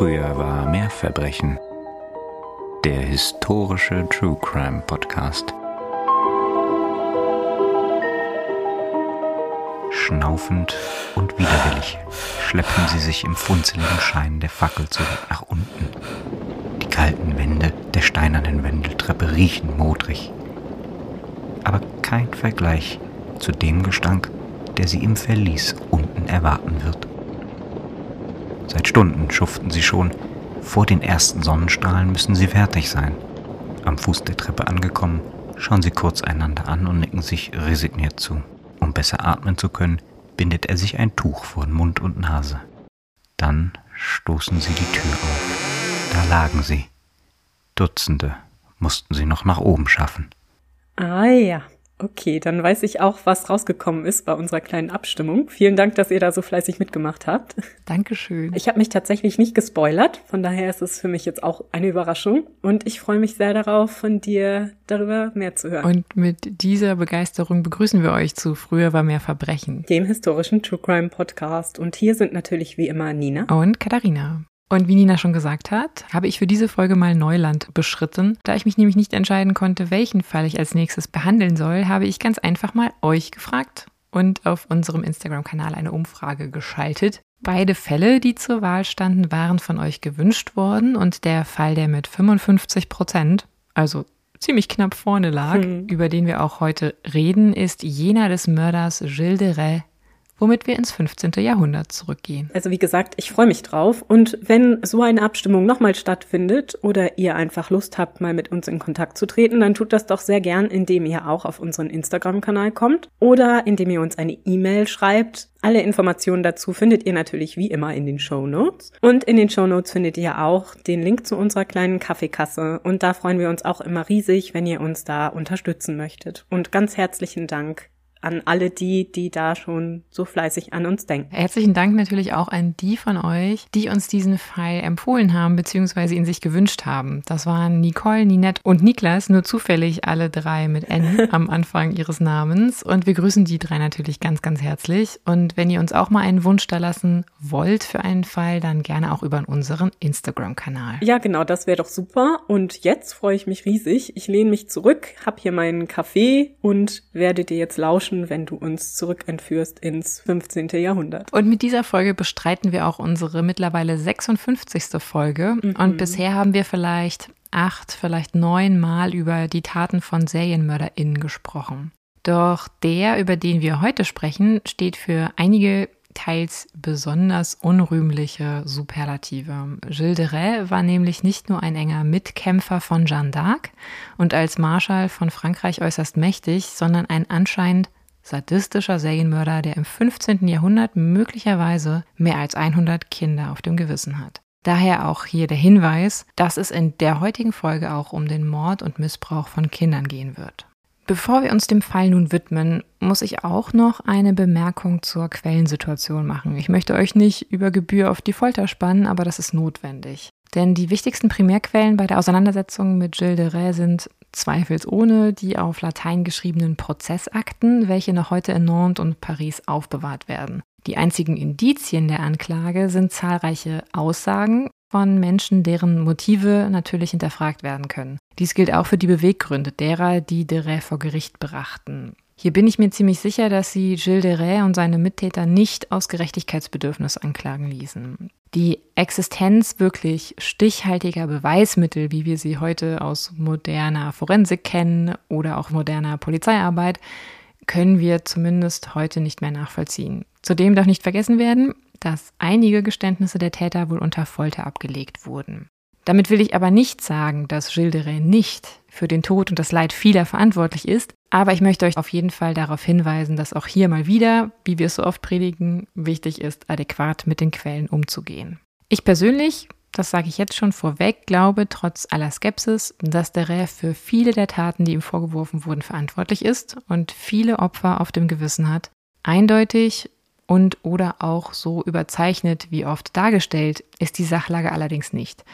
Früher war mehr Verbrechen. Der historische True Crime Podcast. Schnaufend und widerwillig schleppen sie sich im funzeligen Schein der Fackel zurück nach unten. Die kalten Wände der steinernen Wendeltreppe riechen modrig. Aber kein Vergleich zu dem Gestank, der sie im Verlies unten erwarten wird. Stunden schuften sie schon. Vor den ersten Sonnenstrahlen müssen sie fertig sein. Am Fuß der Treppe angekommen, schauen sie kurz einander an und nicken sich resigniert zu. Um besser atmen zu können, bindet er sich ein Tuch vor Mund und Nase. Dann stoßen sie die Tür auf. Da lagen sie. Dutzende mussten sie noch nach oben schaffen. Ah ja, Okay, dann weiß ich auch, was rausgekommen ist bei unserer kleinen Abstimmung. Vielen Dank, dass ihr da so fleißig mitgemacht habt. Dankeschön. Ich habe mich tatsächlich nicht gespoilert, von daher ist es für mich jetzt auch eine Überraschung und ich freue mich sehr darauf, von dir darüber mehr zu hören. Und mit dieser Begeisterung begrüßen wir euch zu Früher war mehr Verbrechen, dem historischen True Crime Podcast. Und hier sind natürlich wie immer Nina und Katharina. Und wie Nina schon gesagt hat, habe ich für diese Folge mal Neuland beschritten. Da ich mich nämlich nicht entscheiden konnte, welchen Fall ich als nächstes behandeln soll, habe ich ganz einfach mal euch gefragt und auf unserem Instagram-Kanal eine Umfrage geschaltet. Beide Fälle, die zur Wahl standen, waren von euch gewünscht worden und der Fall, der mit 55 Prozent, also ziemlich knapp vorne lag, hm. über den wir auch heute reden, ist jener des Mörders Gilles de Rais womit wir ins 15. Jahrhundert zurückgehen. Also wie gesagt, ich freue mich drauf. Und wenn so eine Abstimmung nochmal stattfindet oder ihr einfach Lust habt, mal mit uns in Kontakt zu treten, dann tut das doch sehr gern, indem ihr auch auf unseren Instagram-Kanal kommt oder indem ihr uns eine E-Mail schreibt. Alle Informationen dazu findet ihr natürlich wie immer in den Show Notes. Und in den Show Notes findet ihr auch den Link zu unserer kleinen Kaffeekasse. Und da freuen wir uns auch immer riesig, wenn ihr uns da unterstützen möchtet. Und ganz herzlichen Dank an alle die, die da schon so fleißig an uns denken. Herzlichen Dank natürlich auch an die von euch, die uns diesen Fall empfohlen haben bzw. ihn sich gewünscht haben. Das waren Nicole, Ninette und Niklas, nur zufällig alle drei mit N am Anfang ihres Namens. Und wir grüßen die drei natürlich ganz, ganz herzlich. Und wenn ihr uns auch mal einen Wunsch da lassen wollt für einen Fall, dann gerne auch über unseren Instagram-Kanal. Ja, genau, das wäre doch super. Und jetzt freue ich mich riesig. Ich lehne mich zurück, habe hier meinen Kaffee und werde dir jetzt lauschen lauschen, wenn du uns zurückentführst ins 15. Jahrhundert. Und mit dieser Folge bestreiten wir auch unsere mittlerweile 56. Folge. Mhm. Und bisher haben wir vielleicht acht, vielleicht neun Mal über die Taten von SerienmörderInnen gesprochen. Doch der, über den wir heute sprechen, steht für einige teils besonders unrühmliche Superlative. Gilles de Rais war nämlich nicht nur ein enger Mitkämpfer von Jeanne d'Arc und als Marschall von Frankreich äußerst mächtig, sondern ein anscheinend sadistischer Serienmörder, der im 15. Jahrhundert möglicherweise mehr als 100 Kinder auf dem Gewissen hat. Daher auch hier der Hinweis, dass es in der heutigen Folge auch um den Mord und Missbrauch von Kindern gehen wird. Bevor wir uns dem Fall nun widmen, muss ich auch noch eine Bemerkung zur Quellensituation machen. Ich möchte euch nicht über Gebühr auf die Folter spannen, aber das ist notwendig. Denn die wichtigsten Primärquellen bei der Auseinandersetzung mit Gilles de Rais sind zweifelsohne die auf Latein geschriebenen Prozessakten, welche noch heute in Nantes und Paris aufbewahrt werden. Die einzigen Indizien der Anklage sind zahlreiche Aussagen von Menschen, deren Motive natürlich hinterfragt werden können. Dies gilt auch für die Beweggründe derer, die de Rais vor Gericht brachten. Hier bin ich mir ziemlich sicher, dass sie Gilles de Rais und seine Mittäter nicht aus Gerechtigkeitsbedürfnis anklagen ließen. Die Existenz wirklich stichhaltiger Beweismittel, wie wir sie heute aus moderner Forensik kennen oder auch moderner Polizeiarbeit, können wir zumindest heute nicht mehr nachvollziehen. Zudem darf nicht vergessen werden, dass einige Geständnisse der Täter wohl unter Folter abgelegt wurden. Damit will ich aber nicht sagen, dass Gilles de Rais nicht für den Tod und das Leid vieler verantwortlich ist, aber ich möchte euch auf jeden Fall darauf hinweisen, dass auch hier mal wieder, wie wir es so oft predigen, wichtig ist, adäquat mit den Quellen umzugehen. Ich persönlich, das sage ich jetzt schon vorweg, glaube trotz aller Skepsis, dass der Rais für viele der Taten, die ihm vorgeworfen wurden, verantwortlich ist und viele Opfer auf dem Gewissen hat. Eindeutig und oder auch so überzeichnet wie oft dargestellt ist die Sachlage allerdings nicht.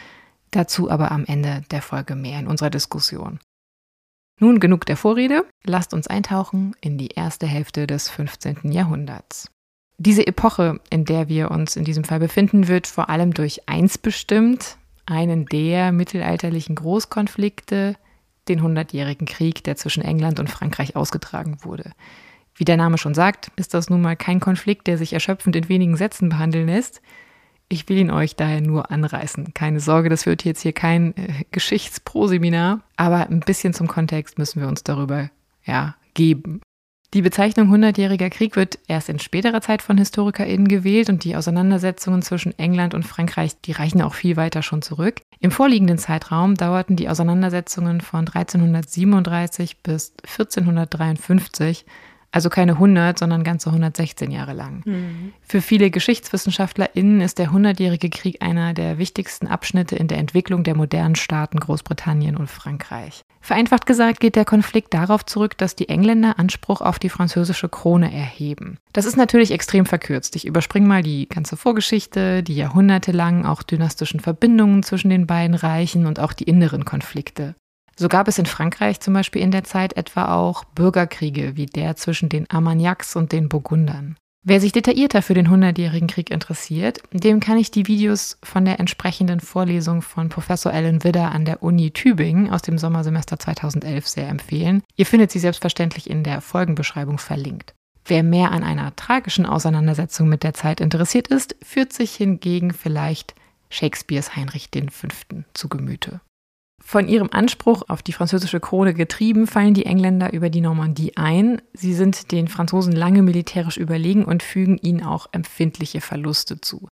Dazu aber am Ende der Folge mehr in unserer Diskussion. Nun genug der Vorrede, lasst uns eintauchen in die erste Hälfte des 15. Jahrhunderts. Diese Epoche, in der wir uns in diesem Fall befinden, wird vor allem durch eins bestimmt, einen der mittelalterlichen Großkonflikte, den Hundertjährigen Krieg, der zwischen England und Frankreich ausgetragen wurde. Wie der Name schon sagt, ist das nun mal kein Konflikt, der sich erschöpfend in wenigen Sätzen behandeln lässt. Ich will ihn euch daher nur anreißen. Keine Sorge, das wird jetzt hier kein äh, Geschichtsproseminar, aber ein bisschen zum Kontext müssen wir uns darüber ja geben. Die Bezeichnung Hundertjähriger Krieg wird erst in späterer Zeit von HistorikerInnen gewählt und die Auseinandersetzungen zwischen England und Frankreich, die reichen auch viel weiter schon zurück. Im vorliegenden Zeitraum dauerten die Auseinandersetzungen von 1337 bis 1453 also keine 100, sondern ganze 116 Jahre lang. Mhm. Für viele GeschichtswissenschaftlerInnen ist der Hundertjährige Krieg einer der wichtigsten Abschnitte in der Entwicklung der modernen Staaten Großbritannien und Frankreich. Vereinfacht gesagt geht der Konflikt darauf zurück, dass die Engländer Anspruch auf die französische Krone erheben. Das ist natürlich extrem verkürzt. Ich überspringe mal die ganze Vorgeschichte, die jahrhundertelang auch dynastischen Verbindungen zwischen den beiden Reichen und auch die inneren Konflikte. So gab es in Frankreich zum Beispiel in der Zeit etwa auch Bürgerkriege wie der zwischen den Armagnacs und den Burgundern. Wer sich detaillierter für den Hundertjährigen Krieg interessiert, dem kann ich die Videos von der entsprechenden Vorlesung von Professor Ellen Widder an der Uni Tübingen aus dem Sommersemester 2011 sehr empfehlen. Ihr findet sie selbstverständlich in der Folgenbeschreibung verlinkt. Wer mehr an einer tragischen Auseinandersetzung mit der Zeit interessiert ist, führt sich hingegen vielleicht Shakespeares Heinrich V. zu Gemüte. Von ihrem Anspruch auf die französische Krone getrieben, fallen die Engländer über die Normandie ein. Sie sind den Franzosen lange militärisch überlegen und fügen ihnen auch empfindliche Verluste zu.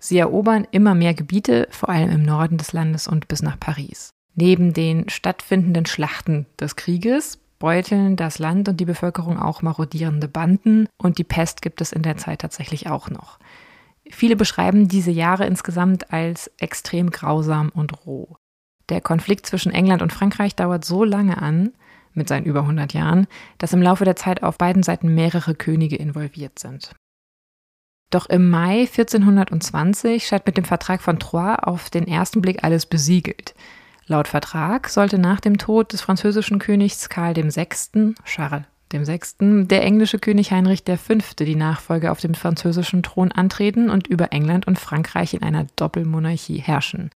Sie erobern immer mehr Gebiete, vor allem im Norden des Landes und bis nach Paris. Neben den stattfindenden Schlachten des Krieges beuteln das Land und die Bevölkerung auch marodierende Banden und die Pest gibt es in der Zeit tatsächlich auch noch. Viele beschreiben diese Jahre insgesamt als extrem grausam und roh. Der Konflikt zwischen England und Frankreich dauert so lange an, mit seinen über 100 Jahren, dass im Laufe der Zeit auf beiden Seiten mehrere Könige involviert sind. Doch im Mai 1420 scheint mit dem Vertrag von Troyes auf den ersten Blick alles besiegelt. Laut Vertrag sollte nach dem Tod des französischen Königs Karl VI., Charles VI., der englische König Heinrich V. die Nachfolge auf dem französischen Thron antreten und über England und Frankreich in einer Doppelmonarchie herrschen.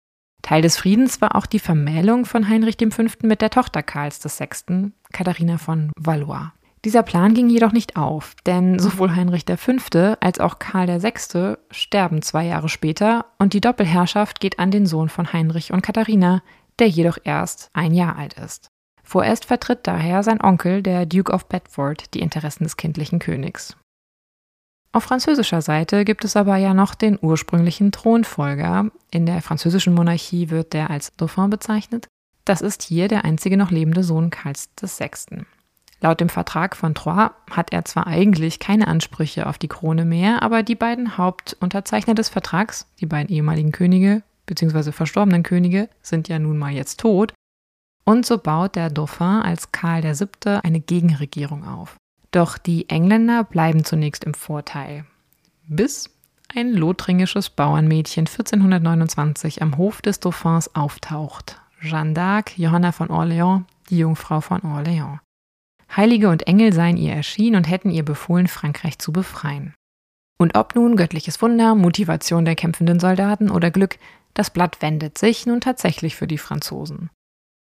Teil des Friedens war auch die Vermählung von Heinrich V. mit der Tochter Karls VI., Katharina von Valois. Dieser Plan ging jedoch nicht auf, denn sowohl Heinrich V. als auch Karl VI. sterben zwei Jahre später und die Doppelherrschaft geht an den Sohn von Heinrich und Katharina, der jedoch erst ein Jahr alt ist. Vorerst vertritt daher sein Onkel, der Duke of Bedford, die Interessen des kindlichen Königs. Auf französischer Seite gibt es aber ja noch den ursprünglichen Thronfolger. In der französischen Monarchie wird der als Dauphin bezeichnet. Das ist hier der einzige noch lebende Sohn Karls VI. Laut dem Vertrag von Troyes hat er zwar eigentlich keine Ansprüche auf die Krone mehr, aber die beiden Hauptunterzeichner des Vertrags, die beiden ehemaligen Könige bzw. verstorbenen Könige, sind ja nun mal jetzt tot. Und so baut der Dauphin als Karl VII. eine Gegenregierung auf. Doch die Engländer bleiben zunächst im Vorteil, bis ein lothringisches Bauernmädchen 1429 am Hof des Dauphins auftaucht. Jeanne d'Arc, Johanna von Orléans, die Jungfrau von Orléans. Heilige und Engel seien ihr erschienen und hätten ihr befohlen, Frankreich zu befreien. Und ob nun göttliches Wunder, Motivation der kämpfenden Soldaten oder Glück, das Blatt wendet sich nun tatsächlich für die Franzosen.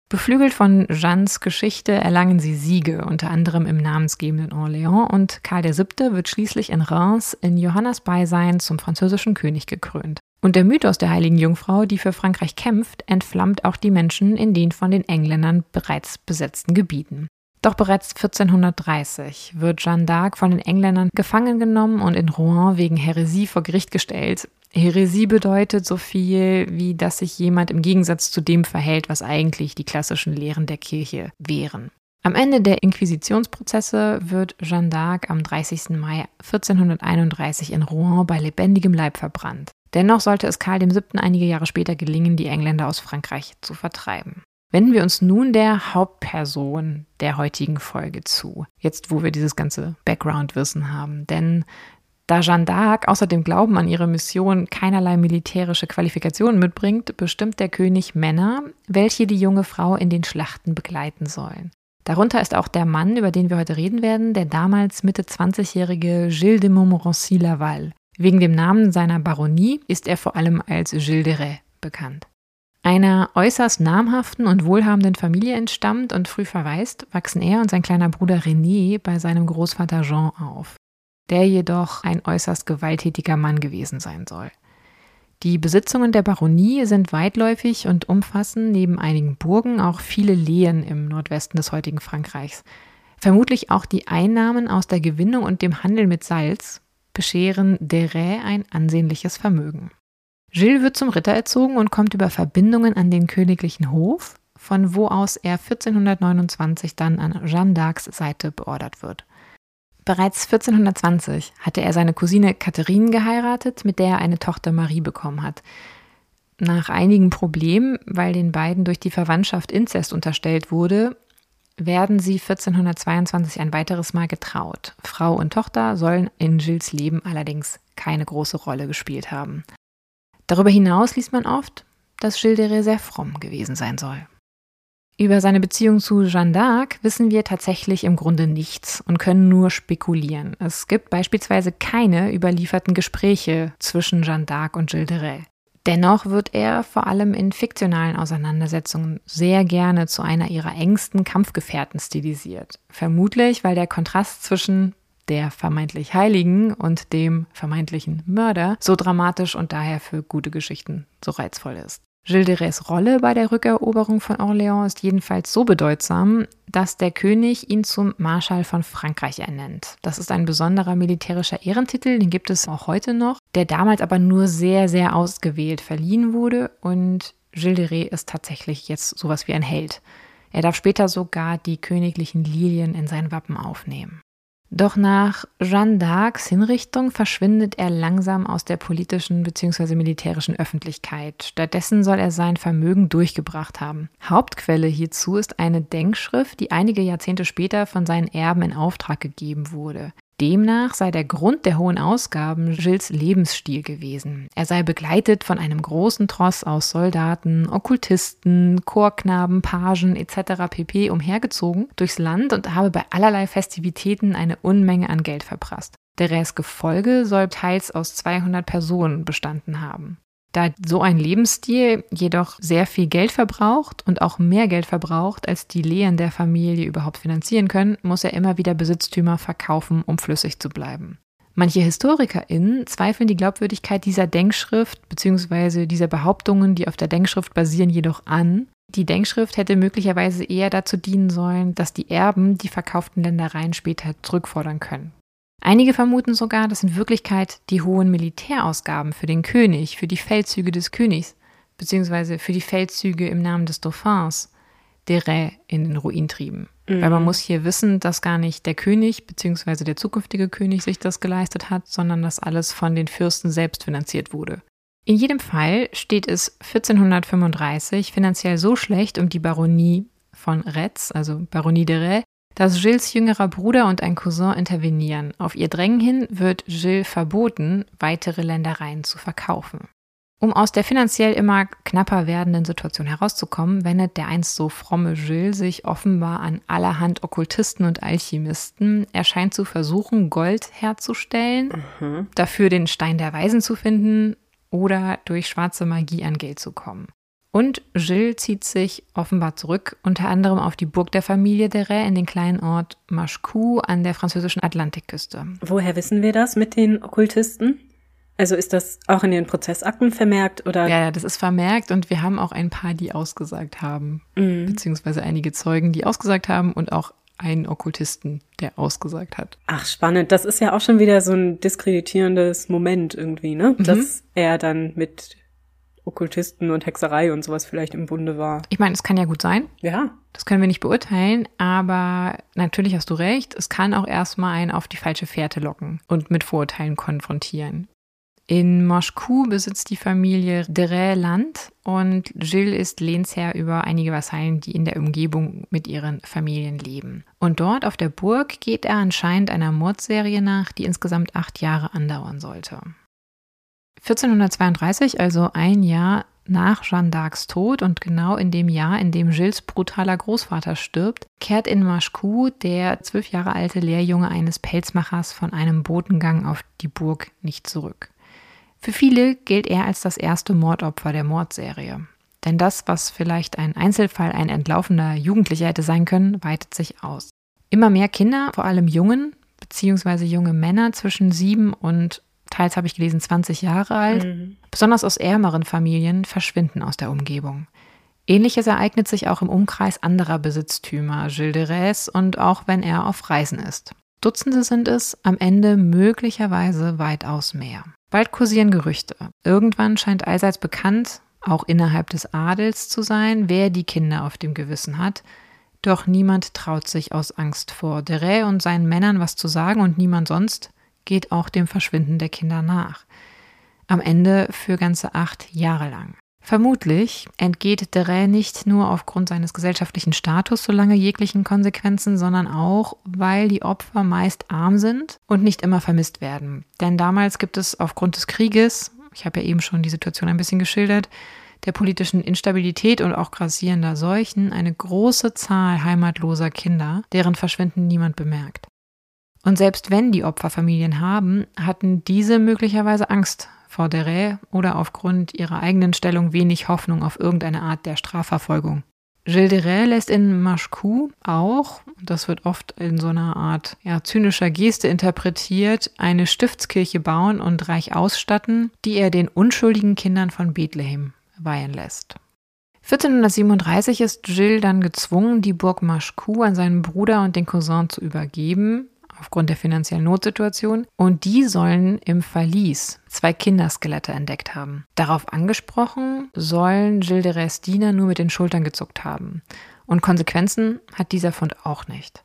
Beflügelt von Jeannes Geschichte erlangen sie Siege, unter anderem im namensgebenden Orléans, und Karl VII. wird schließlich in Reims in Johannas Beisein zum französischen König gekrönt. Und der Mythos der heiligen Jungfrau, die für Frankreich kämpft, entflammt auch die Menschen in den von den Engländern bereits besetzten Gebieten. Doch bereits 1430 wird Jeanne d'Arc von den Engländern gefangen genommen und in Rouen wegen Häresie vor Gericht gestellt. Häresie bedeutet so viel, wie dass sich jemand im Gegensatz zu dem verhält, was eigentlich die klassischen Lehren der Kirche wären. Am Ende der Inquisitionsprozesse wird Jeanne d'Arc am 30. Mai 1431 in Rouen bei lebendigem Leib verbrannt. Dennoch sollte es Karl VII. einige Jahre später gelingen, die Engländer aus Frankreich zu vertreiben. Wenden wir uns nun der Hauptperson der heutigen Folge zu, jetzt wo wir dieses ganze Background-Wissen haben. Denn da Jeanne d'Arc außer dem Glauben an ihre Mission keinerlei militärische Qualifikationen mitbringt, bestimmt der König Männer, welche die junge Frau in den Schlachten begleiten sollen. Darunter ist auch der Mann, über den wir heute reden werden, der damals Mitte 20-jährige Gilles de Montmorency-Laval. Wegen dem Namen seiner Baronie ist er vor allem als Gilles de Rais bekannt. Einer äußerst namhaften und wohlhabenden Familie entstammt und früh verwaist, wachsen er und sein kleiner Bruder René bei seinem Großvater Jean auf, der jedoch ein äußerst gewalttätiger Mann gewesen sein soll. Die Besitzungen der Baronie sind weitläufig und umfassen neben einigen Burgen auch viele Lehen im Nordwesten des heutigen Frankreichs. Vermutlich auch die Einnahmen aus der Gewinnung und dem Handel mit Salz bescheren Deray ein ansehnliches Vermögen. Gilles wird zum Ritter erzogen und kommt über Verbindungen an den königlichen Hof, von wo aus er 1429 dann an Jeanne d'Arcs Seite beordert wird. Bereits 1420 hatte er seine Cousine Catherine geheiratet, mit der er eine Tochter Marie bekommen hat. Nach einigen Problemen, weil den beiden durch die Verwandtschaft Inzest unterstellt wurde, werden sie 1422 ein weiteres Mal getraut. Frau und Tochter sollen in Gilles Leben allerdings keine große Rolle gespielt haben. Darüber hinaus liest man oft, dass Gilles de Rais sehr fromm gewesen sein soll. Über seine Beziehung zu Jeanne d'Arc wissen wir tatsächlich im Grunde nichts und können nur spekulieren. Es gibt beispielsweise keine überlieferten Gespräche zwischen Jeanne d'Arc und Gilles de Rais. Dennoch wird er vor allem in fiktionalen Auseinandersetzungen sehr gerne zu einer ihrer engsten Kampfgefährten stilisiert. Vermutlich, weil der Kontrast zwischen der vermeintlich Heiligen und dem vermeintlichen Mörder so dramatisch und daher für gute Geschichten so reizvoll ist. Gilles de Rais Rolle bei der Rückeroberung von Orléans ist jedenfalls so bedeutsam, dass der König ihn zum Marschall von Frankreich ernennt. Das ist ein besonderer militärischer Ehrentitel, den gibt es auch heute noch, der damals aber nur sehr, sehr ausgewählt verliehen wurde und Gilles de Rais ist tatsächlich jetzt sowas wie ein Held. Er darf später sogar die königlichen Lilien in sein Wappen aufnehmen. Doch nach Jeanne d'Arcs Hinrichtung verschwindet er langsam aus der politischen bzw. militärischen Öffentlichkeit. Stattdessen soll er sein Vermögen durchgebracht haben. Hauptquelle hierzu ist eine Denkschrift, die einige Jahrzehnte später von seinen Erben in Auftrag gegeben wurde. Demnach sei der Grund der hohen Ausgaben Gilles Lebensstil gewesen. Er sei begleitet von einem großen Tross aus Soldaten, Okkultisten, Chorknaben, Pagen etc. pp. umhergezogen durchs Land und habe bei allerlei Festivitäten eine Unmenge an Geld verprasst. Der Rest Gefolge soll teils aus 200 Personen bestanden haben. Da so ein Lebensstil jedoch sehr viel Geld verbraucht und auch mehr Geld verbraucht, als die Lehen der Familie überhaupt finanzieren können, muss er immer wieder Besitztümer verkaufen, um flüssig zu bleiben. Manche HistorikerInnen zweifeln die Glaubwürdigkeit dieser Denkschrift bzw. dieser Behauptungen, die auf der Denkschrift basieren, jedoch an. Die Denkschrift hätte möglicherweise eher dazu dienen sollen, dass die Erben die verkauften Ländereien später zurückfordern können. Einige vermuten sogar, dass in Wirklichkeit die hohen Militärausgaben für den König, für die Feldzüge des Königs, beziehungsweise für die Feldzüge im Namen des Dauphins, Deray in den Ruin trieben. Mhm. Weil man muss hier wissen, dass gar nicht der König beziehungsweise der zukünftige König sich das geleistet hat, sondern dass alles von den Fürsten selbst finanziert wurde. In jedem Fall steht es 1435 finanziell so schlecht um die Baronie von Retz, also Baronie de Rais, dass Gilles jüngerer Bruder und ein Cousin intervenieren. Auf ihr Drängen hin wird Gilles verboten, weitere Ländereien zu verkaufen. Um aus der finanziell immer knapper werdenden Situation herauszukommen, wendet der einst so fromme Gilles sich offenbar an allerhand Okkultisten und Alchemisten. Er scheint zu versuchen, Gold herzustellen, mhm. dafür den Stein der Weisen zu finden oder durch schwarze Magie an Geld zu kommen. Und Gilles zieht sich offenbar zurück, unter anderem auf die Burg der Familie de Rais in den kleinen Ort Machecou an der französischen Atlantikküste. Woher wissen wir das mit den Okkultisten? Also ist das auch in den Prozessakten vermerkt oder? Ja, ja, das ist vermerkt und wir haben auch ein paar, die ausgesagt haben, mhm. beziehungsweise einige Zeugen, die ausgesagt haben und auch einen Okkultisten, der ausgesagt hat. Ach, spannend. Das ist ja auch schon wieder so ein diskreditierendes Moment irgendwie, ne? Mhm. Dass er dann mit Okkultisten und Hexerei und sowas vielleicht im Bunde war. Ich meine, es kann ja gut sein. Ja. Das können wir nicht beurteilen, aber natürlich hast du recht, es kann auch erstmal einen auf die falsche Fährte locken und mit Vorurteilen konfrontieren. In Moschku besitzt die Familie Dere Land und Gilles ist Lehnsherr über einige Vasallen, die in der Umgebung mit ihren Familien leben. Und dort auf der Burg geht er anscheinend einer Mordserie nach, die insgesamt acht Jahre andauern sollte. 1432, also ein Jahr nach Jeanne d'Arcs Tod und genau in dem Jahr, in dem Gilles brutaler Großvater stirbt, kehrt in Maschku der zwölf Jahre alte Lehrjunge eines Pelzmachers von einem Botengang auf die Burg nicht zurück. Für viele gilt er als das erste Mordopfer der Mordserie. Denn das, was vielleicht ein Einzelfall ein entlaufender Jugendlicher hätte sein können, weitet sich aus. Immer mehr Kinder, vor allem Jungen, beziehungsweise junge Männer zwischen sieben und teils habe ich gelesen 20 Jahre alt, mhm. besonders aus ärmeren Familien, verschwinden aus der Umgebung. Ähnliches ereignet sich auch im Umkreis anderer Besitztümer, Gilles de Rais, und auch wenn er auf Reisen ist. Dutzende sind es, am Ende möglicherweise weitaus mehr. Bald kursieren Gerüchte. Irgendwann scheint allseits bekannt, auch innerhalb des Adels zu sein, wer die Kinder auf dem Gewissen hat. Doch niemand traut sich aus Angst vor Deret und seinen Männern was zu sagen und niemand sonst geht auch dem Verschwinden der Kinder nach. Am Ende für ganze acht Jahre lang. Vermutlich entgeht Deret nicht nur aufgrund seines gesellschaftlichen Status so lange jeglichen Konsequenzen, sondern auch, weil die Opfer meist arm sind und nicht immer vermisst werden. Denn damals gibt es aufgrund des Krieges, ich habe ja eben schon die Situation ein bisschen geschildert, der politischen Instabilität und auch grassierender Seuchen eine große Zahl heimatloser Kinder, deren Verschwinden niemand bemerkt. Und selbst wenn die Opfer Familien haben, hatten diese möglicherweise Angst vor der Rä oder aufgrund ihrer eigenen Stellung wenig Hoffnung auf irgendeine Art der Strafverfolgung. Gilles de Rais lässt in Maschku auch, das wird oft in so einer Art ja, zynischer Geste interpretiert, eine Stiftskirche bauen und reich ausstatten, die er den unschuldigen Kindern von Bethlehem weihen lässt. 1437 ist Gilles dann gezwungen, die Burg Maschku an seinen Bruder und den Cousin zu übergeben, aufgrund der finanziellen Notsituation und die sollen im Verlies zwei Kinderskelette entdeckt haben. Darauf angesprochen sollen Gilles de Diener nur mit den Schultern gezuckt haben. Und Konsequenzen hat dieser Fund auch nicht.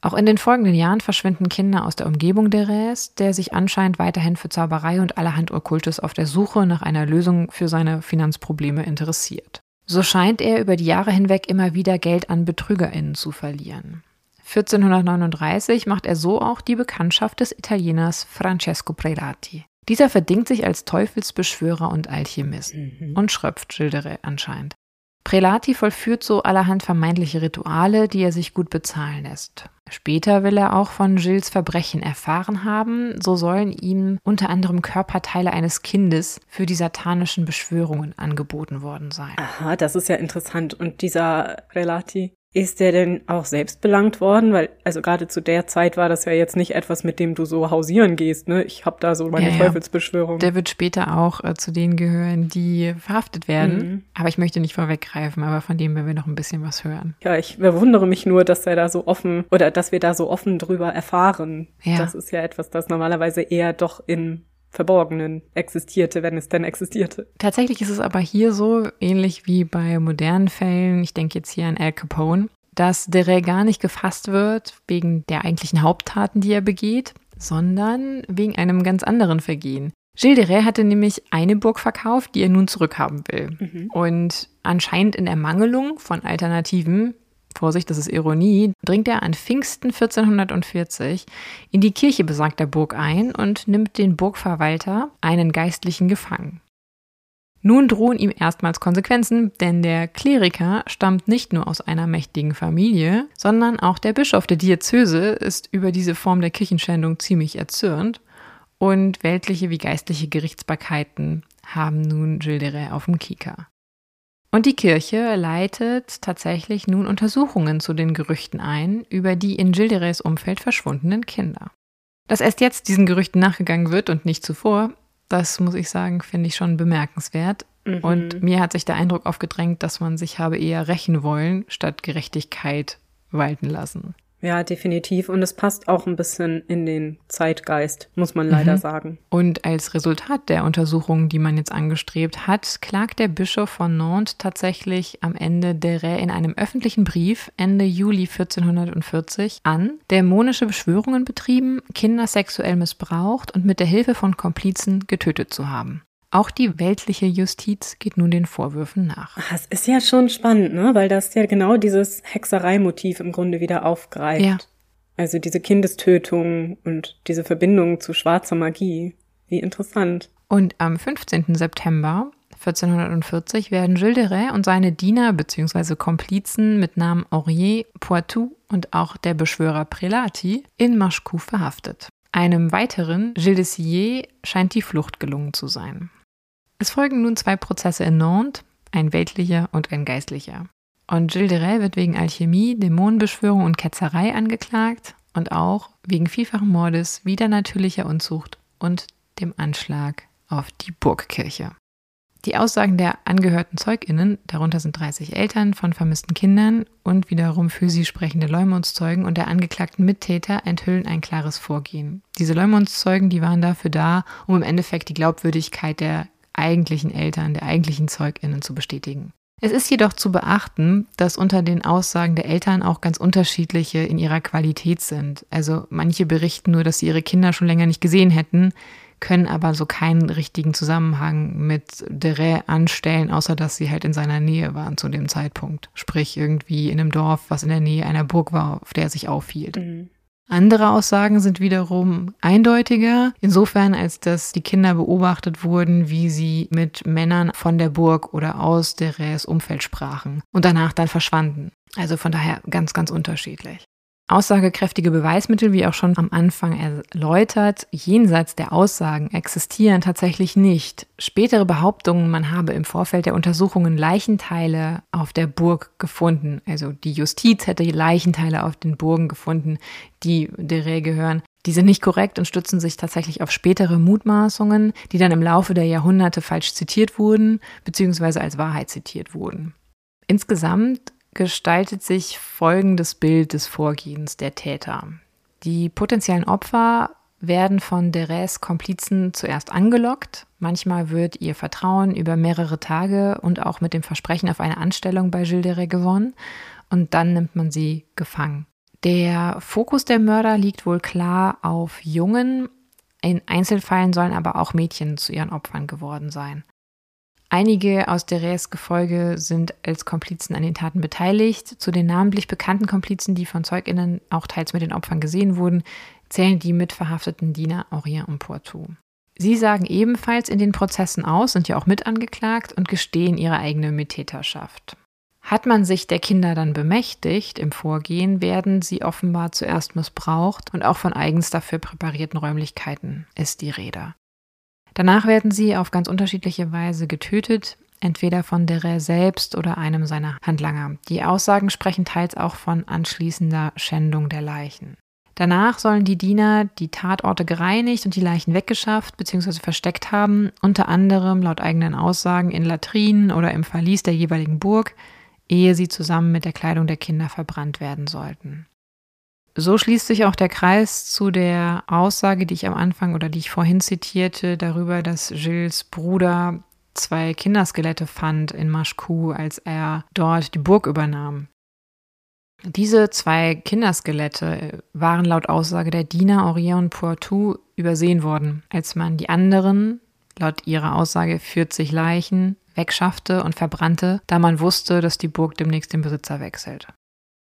Auch in den folgenden Jahren verschwinden Kinder aus der Umgebung der Rais, der sich anscheinend weiterhin für Zauberei und allerhand Okkultes auf der Suche nach einer Lösung für seine Finanzprobleme interessiert. So scheint er über die Jahre hinweg immer wieder Geld an BetrügerInnen zu verlieren. 1439 macht er so auch die Bekanntschaft des Italieners Francesco Prelati. Dieser verdingt sich als Teufelsbeschwörer und Alchemist mhm. und schröpft Schildere anscheinend. Prelati vollführt so allerhand vermeintliche Rituale, die er sich gut bezahlen lässt. Später will er auch von Gilles Verbrechen erfahren haben, so sollen ihm unter anderem Körperteile eines Kindes für die satanischen Beschwörungen angeboten worden sein. Aha, das ist ja interessant. Und dieser Prelati, ist der denn auch selbst belangt worden? Weil, also gerade zu der Zeit war das ja jetzt nicht etwas, mit dem du so hausieren gehst, ne? Ich habe da so meine ja, Teufelsbeschwörung. Der wird später auch äh, zu denen gehören, die verhaftet werden. Mhm. Aber ich möchte nicht vorweggreifen, aber von dem werden wir noch ein bisschen was hören. Ja, ich bewundere mich nur, dass er da so offen oder dass wir da so offen drüber erfahren. Ja. Das ist ja etwas, das normalerweise eher doch in Verborgenen existierte, wenn es denn existierte. Tatsächlich ist es aber hier so, ähnlich wie bei modernen Fällen, ich denke jetzt hier an Al Capone, dass Dere gar nicht gefasst wird wegen der eigentlichen Haupttaten, die er begeht, sondern wegen einem ganz anderen Vergehen. Gilles de Rais hatte nämlich eine Burg verkauft, die er nun zurückhaben will. Mhm. Und anscheinend in Ermangelung von Alternativen Vorsicht, das ist Ironie, dringt er an Pfingsten 1440 in die Kirche besagter Burg ein und nimmt den Burgverwalter, einen Geistlichen, gefangen. Nun drohen ihm erstmals Konsequenzen, denn der Kleriker stammt nicht nur aus einer mächtigen Familie, sondern auch der Bischof der Diözese ist über diese Form der Kirchenschändung ziemlich erzürnt und weltliche wie geistliche Gerichtsbarkeiten haben nun Gilles auf dem Kieker. Und die Kirche leitet tatsächlich nun Untersuchungen zu den Gerüchten ein über die in Gilderes Umfeld verschwundenen Kinder. Dass erst jetzt diesen Gerüchten nachgegangen wird und nicht zuvor, das muss ich sagen, finde ich schon bemerkenswert. Mhm. Und mir hat sich der Eindruck aufgedrängt, dass man sich habe eher rächen wollen, statt Gerechtigkeit walten lassen. Ja, definitiv. Und es passt auch ein bisschen in den Zeitgeist, muss man leider mhm. sagen. Und als Resultat der Untersuchungen, die man jetzt angestrebt hat, klagt der Bischof von Nantes tatsächlich am Ende der Rä in einem öffentlichen Brief Ende Juli 1440 an, dämonische Beschwörungen betrieben, Kinder sexuell missbraucht und mit der Hilfe von Komplizen getötet zu haben. Auch die weltliche Justiz geht nun den Vorwürfen nach. Es ist ja schon spannend, ne? weil das ja genau dieses Hexereimotiv im Grunde wieder aufgreift. Ja. Also diese Kindestötung und diese Verbindung zu schwarzer Magie. Wie interessant. Und am 15. September 1440 werden Gilles de Rais und seine Diener bzw. Komplizen mit Namen Aurier, Poitou und auch der Beschwörer Prelati in Machecoul verhaftet. Einem weiteren, Gilles de Sillé, scheint die Flucht gelungen zu sein. Es folgen nun zwei Prozesse in Nantes, ein weltlicher und ein geistlicher. Und Gilles de Rais wird wegen Alchemie, Dämonenbeschwörung und Ketzerei angeklagt und auch wegen vielfachen Mordes, widernatürlicher Unzucht und dem Anschlag auf die Burgkirche. Die Aussagen der angehörten ZeugInnen, darunter sind 30 Eltern von vermissten Kindern und wiederum für sie sprechende Leumundszeugen und der angeklagten Mittäter enthüllen ein klares Vorgehen. Diese Leumundszeugen, die waren dafür da, um im Endeffekt die Glaubwürdigkeit der eigentlichen Eltern, der eigentlichen ZeugInnen zu bestätigen. Es ist jedoch zu beachten, dass unter den Aussagen der Eltern auch ganz unterschiedliche in ihrer Qualität sind. Also manche berichten nur, dass sie ihre Kinder schon länger nicht gesehen hätten, können aber so keinen richtigen Zusammenhang mit Dere anstellen, außer dass sie halt in seiner Nähe waren zu dem Zeitpunkt. Sprich irgendwie in einem Dorf, was in der Nähe einer Burg war, auf der er sich aufhielt. Mhm. Andere Aussagen sind wiederum eindeutiger, insofern als dass die Kinder beobachtet wurden, wie sie mit Männern von der Burg oder aus Deres Umfeld sprachen und danach dann verschwanden. Also von daher ganz, ganz unterschiedlich. Aussagekräftige Beweismittel, wie auch schon am Anfang erläutert, jenseits der Aussagen existieren tatsächlich nicht. Spätere Behauptungen, man habe im Vorfeld der Untersuchungen Leichenteile auf der Burg gefunden, also die Justiz hätte Leichenteile auf den Burgen gefunden, die der Reh gehören, die sind nicht korrekt und stützen sich tatsächlich auf spätere Mutmaßungen, die dann im Laufe der Jahrhunderte falsch zitiert wurden, beziehungsweise als Wahrheit zitiert wurden. Insgesamt gestaltet sich folgendes Bild des Vorgehens der Täter. Die potenziellen Opfer werden von Deres Komplizen zuerst angelockt. Manchmal wird ihr Vertrauen über mehrere Tage und auch mit dem Versprechen auf eine Anstellung bei Gilles de gewonnen und dann nimmt man sie gefangen. Der Fokus der Mörder liegt wohl klar auf Jungen. In Einzelfällen sollen aber auch Mädchen zu ihren Opfern geworden sein. Einige aus Deres Gefolge sind als Komplizen an den Taten beteiligt. Zu den namentlich bekannten Komplizen, die von ZeugInnen auch teils mit den Opfern gesehen wurden, zählen die mitverhafteten Diener Aurien und Poitou. Sie sagen ebenfalls in den Prozessen aus, sind ja auch mit angeklagt und gestehen ihre eigene Mittäterschaft. Hat man sich der Kinder dann bemächtigt im Vorgehen, werden sie offenbar zuerst missbraucht und auch von eigens dafür präparierten Räumlichkeiten ist die Rede. Danach werden sie auf ganz unterschiedliche Weise getötet, entweder von Dere selbst oder einem seiner Handlanger. Die Aussagen sprechen teils auch von anschließender Schändung der Leichen. Danach sollen die Diener die Tatorte gereinigt und die Leichen weggeschafft bzw. versteckt haben, unter anderem laut eigenen Aussagen in Latrinen oder im Verlies der jeweiligen Burg, ehe sie zusammen mit der Kleidung der Kinder verbrannt werden sollten. So schließt sich auch der Kreis zu der Aussage, die ich am Anfang oder die ich vorhin zitierte, darüber, dass Gilles Bruder zwei Kinderskelette fand in Maschku, als er dort die Burg übernahm. Diese zwei Kinderskelette waren laut Aussage der Diener Aurien und Poitou übersehen worden, als man die anderen, laut ihrer Aussage 40 Leichen, wegschaffte und verbrannte, da man wusste, dass die Burg demnächst den Besitzer wechselt.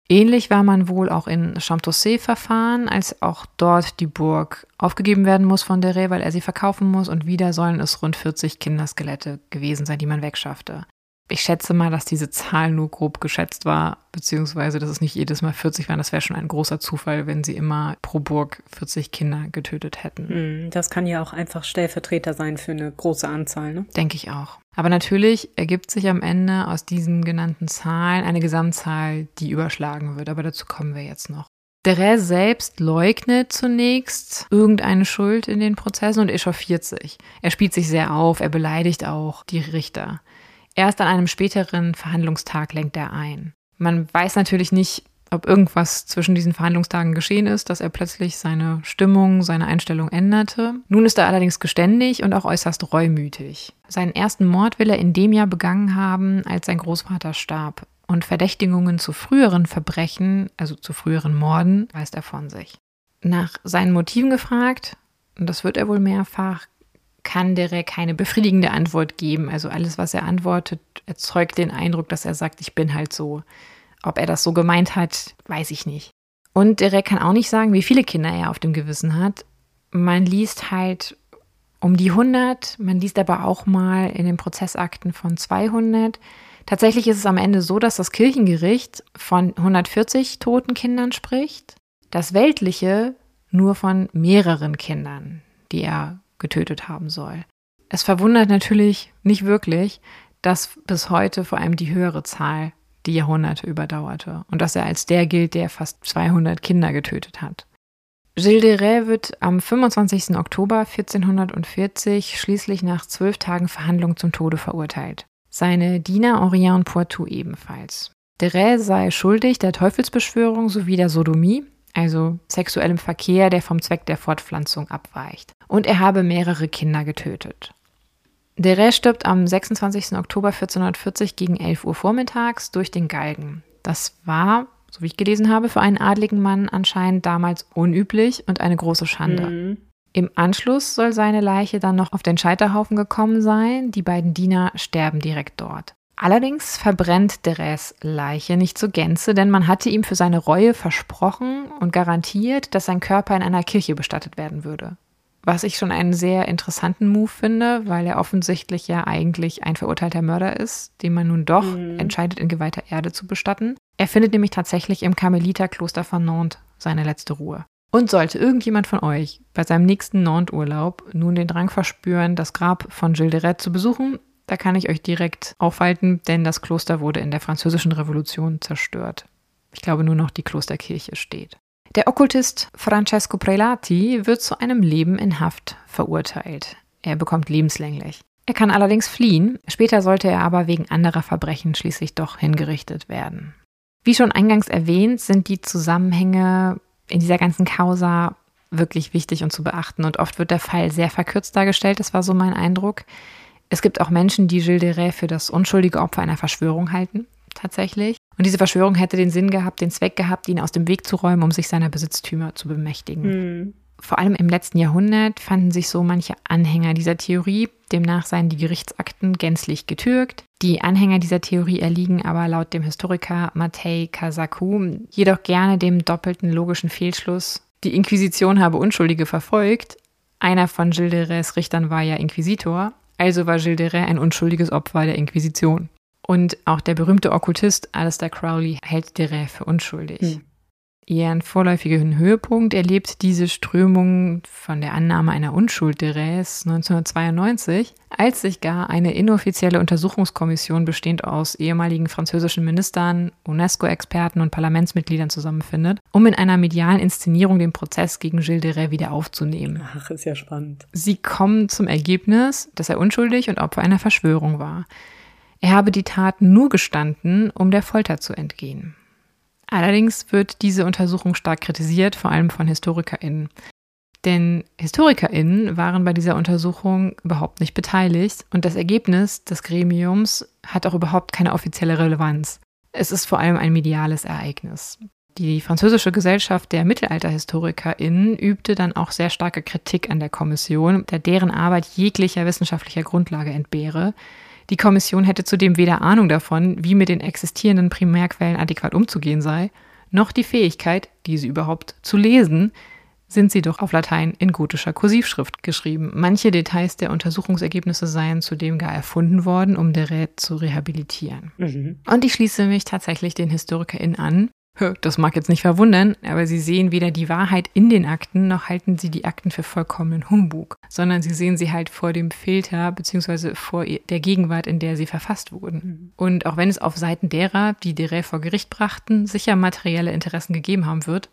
Ähnlich war man wohl auch in Champtocé-Verfahren, als auch dort die Burg aufgegeben werden muss von Dere, weil er sie verkaufen muss und wieder sollen es rund 40 Kinderskelette gewesen sein, die man wegschaffte. Ich schätze mal, dass diese Zahl nur grob geschätzt war, beziehungsweise dass es nicht jedes Mal 40 waren. Das wäre schon ein großer Zufall, wenn sie immer pro Burg 40 Kinder getötet hätten. Hm, das kann ja auch einfach Stellvertreter sein für eine große Anzahl, ne? Denke ich auch. Aber natürlich ergibt sich am Ende aus diesen genannten Zahlen eine Gesamtzahl, die überschlagen wird. Aber dazu kommen wir jetzt noch. Dere selbst leugnet zunächst irgendeine Schuld in den Prozessen und echauffiert sich. Er spielt sich sehr auf, er beleidigt auch die Richter. Erst an einem späteren Verhandlungstag lenkt er ein. Man weiß natürlich nicht, ob irgendwas zwischen diesen Verhandlungstagen geschehen ist, dass er plötzlich seine Stimmung, seine Einstellung änderte. Nun ist er allerdings geständig und auch äußerst reumütig. Seinen ersten Mord will er in dem Jahr begangen haben, als sein Großvater starb. Und Verdächtigungen zu früheren Verbrechen, also zu früheren Morden, weist er von sich. Nach seinen Motiven gefragt, und das wird er wohl mehrfach, kann Derek keine befriedigende Antwort geben. Also alles, was er antwortet, erzeugt den Eindruck, dass er sagt, ich bin halt so. Ob er das so gemeint hat, weiß ich nicht. Und Derek kann auch nicht sagen, wie viele Kinder er auf dem Gewissen hat. Man liest halt um die 100. Man liest aber auch mal in den Prozessakten von 200. Tatsächlich ist es am Ende so, dass das Kirchengericht von 140 toten Kindern spricht, das weltliche nur von mehreren Kindern, die er getötet haben soll. Es verwundert natürlich nicht wirklich, dass bis heute vor allem die höhere Zahl die Jahrhunderte überdauerte und dass er als der gilt, der fast 200 Kinder getötet hat. Gilles de Rais wird am 25. Oktober 1440 schließlich nach zwölf Tagen Verhandlung zum Tode verurteilt. Seine Diener Orient und Poitou ebenfalls. De Rais sei schuldig der Teufelsbeschwörung sowie der Sodomie, also sexuellem Verkehr, der vom Zweck der Fortpflanzung abweicht. Und er habe mehrere Kinder getötet. De Rais stirbt am 26. Oktober 1440 gegen 11 Uhr vormittags durch den Galgen. Das war, so wie ich gelesen habe, für einen adligen Mann anscheinend damals unüblich und eine große Schande. Mhm. Im Anschluss soll seine Leiche dann noch auf den Scheiterhaufen gekommen sein. Die beiden Diener sterben direkt dort. Allerdings verbrennt Deres Leiche nicht zur Gänze, denn man hatte ihm für seine Reue versprochen und garantiert, dass sein Körper in einer Kirche bestattet werden würde. Was ich schon einen sehr interessanten Move finde, weil er offensichtlich ja eigentlich ein verurteilter Mörder ist, den man nun doch mhm. entscheidet, in geweihter Erde zu bestatten. Er findet nämlich tatsächlich im Karmeliterkloster von Nantes seine letzte Ruhe. Und sollte irgendjemand von euch bei seinem nächsten Nantes-Urlaub nun den Drang verspüren, das Grab von Gilles de Rais zu besuchen, da kann ich euch direkt aufhalten, denn das Kloster wurde in der Französischen Revolution zerstört. Ich glaube, nur noch die Klosterkirche steht. Der Okkultist Francesco Prelati wird zu einem Leben in Haft verurteilt. Er bekommt lebenslänglich. Er kann allerdings fliehen, später sollte er aber wegen anderer Verbrechen schließlich doch hingerichtet werden. Wie schon eingangs erwähnt, sind die Zusammenhänge in dieser ganzen Causa wirklich wichtig und zu beachten und oft wird der Fall sehr verkürzt dargestellt, das war so mein Eindruck. Es gibt auch Menschen, die Gilles de Rais für das unschuldige Opfer einer Verschwörung halten, tatsächlich. Und diese Verschwörung hätte den Sinn gehabt, den Zweck gehabt, ihn aus dem Weg zu räumen, um sich seiner Besitztümer zu bemächtigen. Mhm. Vor allem im letzten Jahrhundert fanden sich so manche Anhänger dieser Theorie. Demnach seien die Gerichtsakten gänzlich getürkt. Die Anhänger dieser Theorie erliegen aber laut dem Historiker Matej Kasaku jedoch gerne dem doppelten logischen Fehlschluss, die Inquisition habe Unschuldige verfolgt. Einer von Gilles de Rais Richtern war ja Inquisitor, also war Gilles de Rais ein unschuldiges Opfer der Inquisition. Und auch der berühmte Okkultist Alistair Crowley hält Dere für unschuldig. Hm. Ihren vorläufigen Höhepunkt erlebt diese Strömung von der Annahme einer Unschuld Deres 1992, als sich gar eine inoffizielle Untersuchungskommission bestehend aus ehemaligen französischen Ministern, UNESCO-Experten und Parlamentsmitgliedern zusammenfindet, um in einer medialen Inszenierung den Prozess gegen Gilles de Rais wieder aufzunehmen. Ach, ist ja spannend. Sie kommen zum Ergebnis, dass er unschuldig und Opfer einer Verschwörung war. Er habe die Tat nur gestanden, um der Folter zu entgehen. Allerdings wird diese Untersuchung stark kritisiert, vor allem von HistorikerInnen. Denn HistorikerInnen waren bei dieser Untersuchung überhaupt nicht beteiligt und das Ergebnis des Gremiums hat auch überhaupt keine offizielle Relevanz. Es ist vor allem ein mediales Ereignis. Die französische Gesellschaft der MittelalterhistorikerInnen übte dann auch sehr starke Kritik an der Kommission, da deren Arbeit jeglicher wissenschaftlicher Grundlage entbehre, die Kommission hätte zudem weder Ahnung davon, wie mit den existierenden Primärquellen adäquat umzugehen sei, noch die Fähigkeit, diese überhaupt zu lesen, sind sie doch auf Latein in gotischer Kursivschrift geschrieben. Manche Details der Untersuchungsergebnisse seien zudem gar erfunden worden, um Deret zu rehabilitieren. Mhm. Und ich schließe mich tatsächlich den HistorikerInnen an, das mag jetzt nicht verwundern, aber sie sehen weder die Wahrheit in den Akten, noch halten sie die Akten für vollkommenen Humbug, sondern sie sehen sie halt vor dem Filter beziehungsweise vor der Gegenwart, in der sie verfasst wurden. Mhm. Und auch wenn es auf Seiten derer, die Dere vor Gericht brachten, sicher materielle Interessen gegeben haben wird,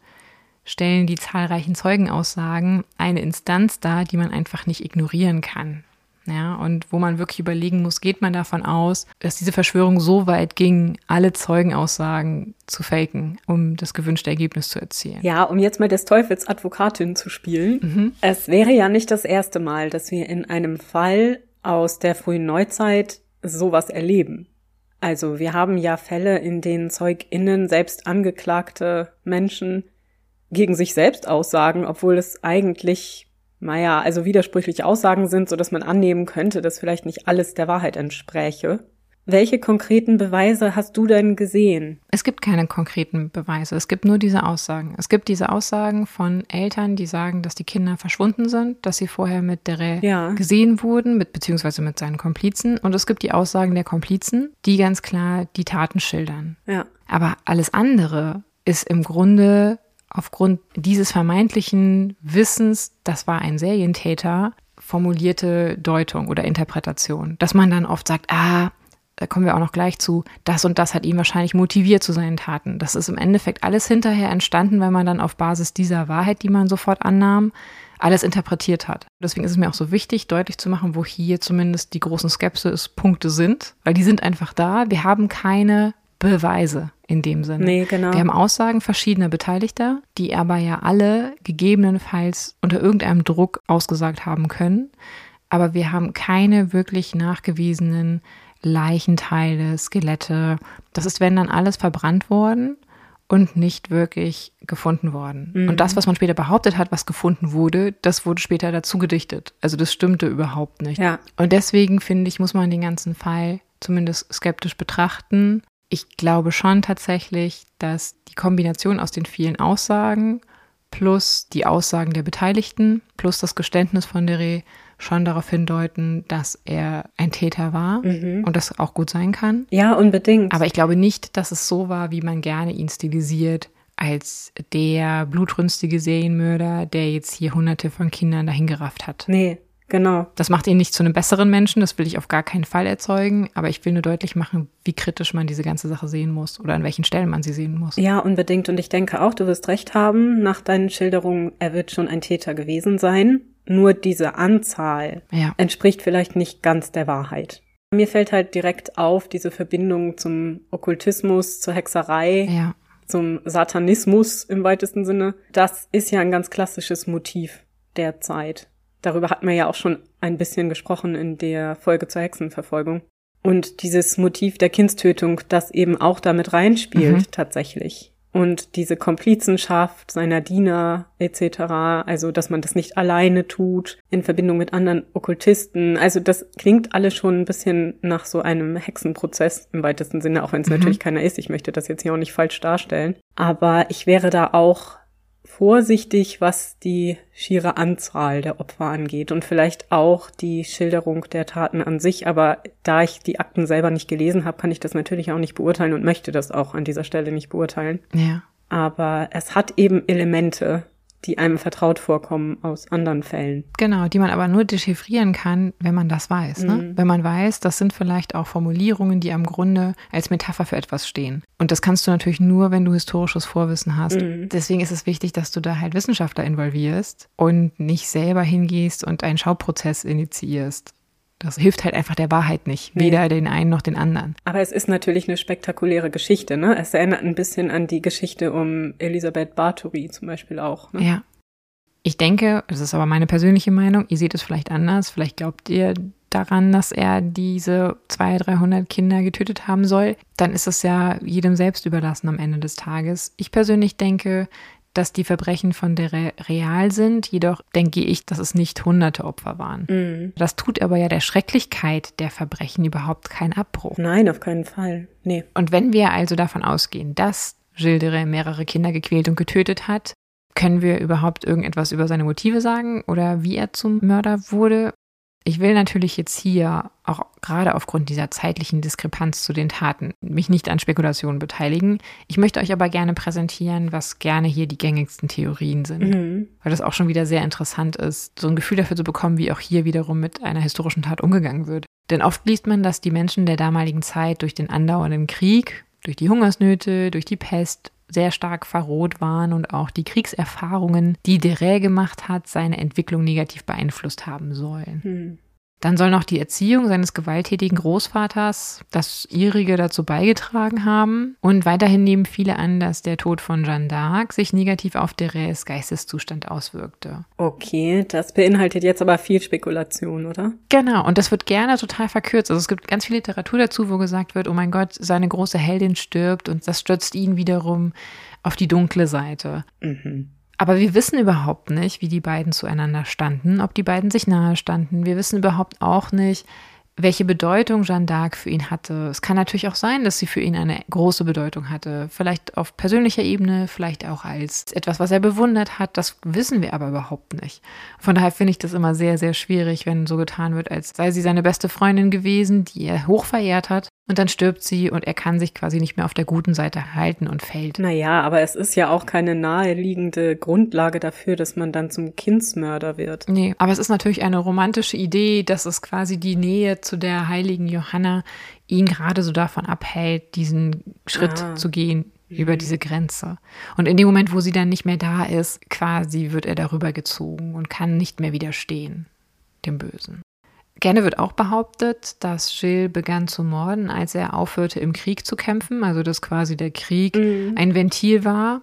stellen die zahlreichen Zeugenaussagen eine Instanz dar, die man einfach nicht ignorieren kann. Ja, und wo man wirklich überlegen muss, geht man davon aus, dass diese Verschwörung so weit ging, alle Zeugenaussagen zu faken, um das gewünschte Ergebnis zu erzielen. Ja, um jetzt mal des Teufels Advokatin zu spielen. Mhm. Es wäre ja nicht das erste Mal, dass wir in einem Fall aus der frühen Neuzeit sowas erleben. Also wir haben ja Fälle, in denen ZeugInnen, selbst angeklagte Menschen, gegen sich selbst aussagen, obwohl es eigentlich naja, also widersprüchliche Aussagen sind, so dass man annehmen könnte, dass vielleicht nicht alles der Wahrheit entspräche. Welche konkreten Beweise hast du denn gesehen? Es gibt keine konkreten Beweise. Es gibt nur diese Aussagen. Es gibt diese Aussagen von Eltern, die sagen, dass die Kinder verschwunden sind, dass sie vorher mit der ja. gesehen wurden, mit, beziehungsweise mit seinen Komplizen. Und es gibt die Aussagen der Komplizen, die ganz klar die Taten schildern. Ja. Aber alles andere ist im Grunde aufgrund dieses vermeintlichen Wissens, das war ein Serientäter, formulierte Deutung oder Interpretation. Dass man dann oft sagt, ah, da kommen wir auch noch gleich zu, das und das hat ihn wahrscheinlich motiviert zu seinen Taten. Das ist im Endeffekt alles hinterher entstanden, weil man dann auf Basis dieser Wahrheit, die man sofort annahm, alles interpretiert hat. Deswegen ist es mir auch so wichtig, deutlich zu machen, wo hier zumindest die großen Skepsis-Punkte sind, weil die sind einfach da. Wir haben keine Beweise in dem Sinne. Nee, genau. Wir haben Aussagen verschiedener Beteiligter, die aber ja alle gegebenenfalls unter irgendeinem Druck ausgesagt haben können. Aber wir haben keine wirklich nachgewiesenen Leichenteile, Skelette. Das ist, wenn dann alles verbrannt worden und nicht wirklich gefunden worden. Mhm. Und das, was man später behauptet hat, was gefunden wurde, das wurde später dazu gedichtet. Also das stimmte überhaupt nicht. Ja. Und deswegen finde ich, muss man den ganzen Fall zumindest skeptisch betrachten. Ich glaube schon tatsächlich, dass die Kombination aus den vielen Aussagen plus die Aussagen der Beteiligten plus das Geständnis von Dere schon darauf hindeuten, dass er ein Täter war mhm. und das auch gut sein kann. Ja, unbedingt. Aber ich glaube nicht, dass es so war, wie man gerne ihn stilisiert, als der blutrünstige Serienmörder, der jetzt hier hunderte von Kindern dahingerafft hat. Nee, genau. Das macht ihn nicht zu einem besseren Menschen, das will ich auf gar keinen Fall erzeugen, aber ich will nur deutlich machen, wie kritisch man diese ganze Sache sehen muss oder an welchen Stellen man sie sehen muss. Ja, unbedingt. Und ich denke auch, du wirst recht haben, nach deinen Schilderungen, er wird schon ein Täter gewesen sein. Nur diese Anzahl ja. entspricht vielleicht nicht ganz der Wahrheit. Mir fällt halt direkt auf diese Verbindung zum Okkultismus, zur Hexerei, ja. zum Satanismus im weitesten Sinne. Das ist ja ein ganz klassisches Motiv der Zeit. Darüber hatten wir ja auch schon ein bisschen gesprochen in der Folge zur Hexenverfolgung. Und dieses Motiv der Kindstötung, das eben auch damit reinspielt, mhm. tatsächlich und diese Komplizenschaft seiner Diener etc., also dass man das nicht alleine tut, in Verbindung mit anderen Okkultisten. Also das klingt alles schon ein bisschen nach so einem Hexenprozess im weitesten Sinne, auch wenn es mhm. natürlich keiner ist. Ich möchte das jetzt hier auch nicht falsch darstellen. Aber ich wäre da auch vorsichtig, was die schiere Anzahl der Opfer angeht und vielleicht auch die Schilderung der Taten an sich. Aber da ich die Akten selber nicht gelesen habe, kann ich das natürlich auch nicht beurteilen und möchte das auch an dieser Stelle nicht beurteilen. Ja. Aber es hat eben Elemente, die einem vertraut vorkommen aus anderen Fällen. Genau, die man aber nur dechiffrieren kann, wenn man das weiß. Ne? Mhm. Wenn man weiß, das sind vielleicht auch Formulierungen, die am Grunde als Metapher für etwas stehen. Und das kannst du natürlich nur, wenn du historisches Vorwissen hast. Mhm. Deswegen ist es wichtig, dass du da halt Wissenschaftler involvierst und nicht selber hingehst und einen Schauprozess initiierst. Das hilft halt einfach der Wahrheit nicht. Weder nee. den einen noch den anderen. Aber es ist natürlich eine spektakuläre Geschichte, ne? Es erinnert ein bisschen an die Geschichte um Elisabeth Bathory zum Beispiel auch. Ne? Ja. Ich denke, das ist aber meine persönliche Meinung, ihr seht es vielleicht anders, vielleicht glaubt ihr daran, dass er diese 200, 300 Kinder getötet haben soll, dann ist es ja jedem selbst überlassen am Ende des Tages. Ich persönlich denke, dass die Verbrechen von der Re real sind. Jedoch denke ich, dass es nicht hunderte Opfer waren. Mhm. Das tut aber ja der Schrecklichkeit der Verbrechen überhaupt keinen Abbruch. Nein, auf keinen Fall. Nee. Und wenn wir also davon ausgehen, dass Gildere mehrere Kinder gequält und getötet hat, können wir überhaupt irgendetwas über seine Motive sagen oder wie er zum Mörder wurde? Ich will natürlich jetzt hier, auch gerade aufgrund dieser zeitlichen Diskrepanz zu den Taten, mich nicht an Spekulationen beteiligen. Ich möchte euch aber gerne präsentieren, was gerne hier die gängigsten Theorien sind. Mhm. Weil das auch schon wieder sehr interessant ist, so ein Gefühl dafür zu bekommen, wie auch hier wiederum mit einer historischen Tat umgegangen wird. Denn oft liest man, dass die Menschen der damaligen Zeit durch den andauernden Krieg, durch die Hungersnöte, durch die Pest sehr stark verroht waren und auch die Kriegserfahrungen, die Dere gemacht hat, seine Entwicklung negativ beeinflusst haben sollen. Hm. Dann soll noch die Erziehung seines gewalttätigen Großvaters das ihrige dazu beigetragen haben. Und weiterhin nehmen viele an, dass der Tod von Jeanne d'Arc sich negativ auf Deres Geisteszustand auswirkte. Okay, das beinhaltet jetzt aber viel Spekulation, oder? Genau, und das wird gerne total verkürzt. Also es gibt ganz viel Literatur dazu, wo gesagt wird, oh mein Gott, seine große Heldin stirbt und das stürzt ihn wiederum auf die dunkle Seite. Mhm. Aber wir wissen überhaupt nicht, wie die beiden zueinander standen, ob die beiden sich nahe standen. Wir wissen überhaupt auch nicht, welche Bedeutung Jeanne d'Arc für ihn hatte. Es kann natürlich auch sein, dass sie für ihn eine große Bedeutung hatte. Vielleicht auf persönlicher Ebene, vielleicht auch als etwas, was er bewundert hat. Das wissen wir aber überhaupt nicht. Von daher finde ich das immer sehr, sehr schwierig, wenn so getan wird, als sei sie seine beste Freundin gewesen, die er hoch verehrt hat. Und dann stirbt sie und er kann sich quasi nicht mehr auf der guten Seite halten und fällt. Naja, aber es ist ja auch keine naheliegende Grundlage dafür, dass man dann zum Kindsmörder wird. Nee, aber es ist natürlich eine romantische Idee, dass es quasi die Nähe zu der heiligen Johanna ihn gerade so davon abhält, diesen Schritt ah. zu gehen über diese Grenze. Und in dem Moment, wo sie dann nicht mehr da ist, quasi wird er darüber gezogen und kann nicht mehr widerstehen dem Bösen. Gerne wird auch behauptet, dass Gilles begann zu morden, als er aufhörte, im Krieg zu kämpfen. Also, dass quasi der Krieg mhm. ein Ventil war,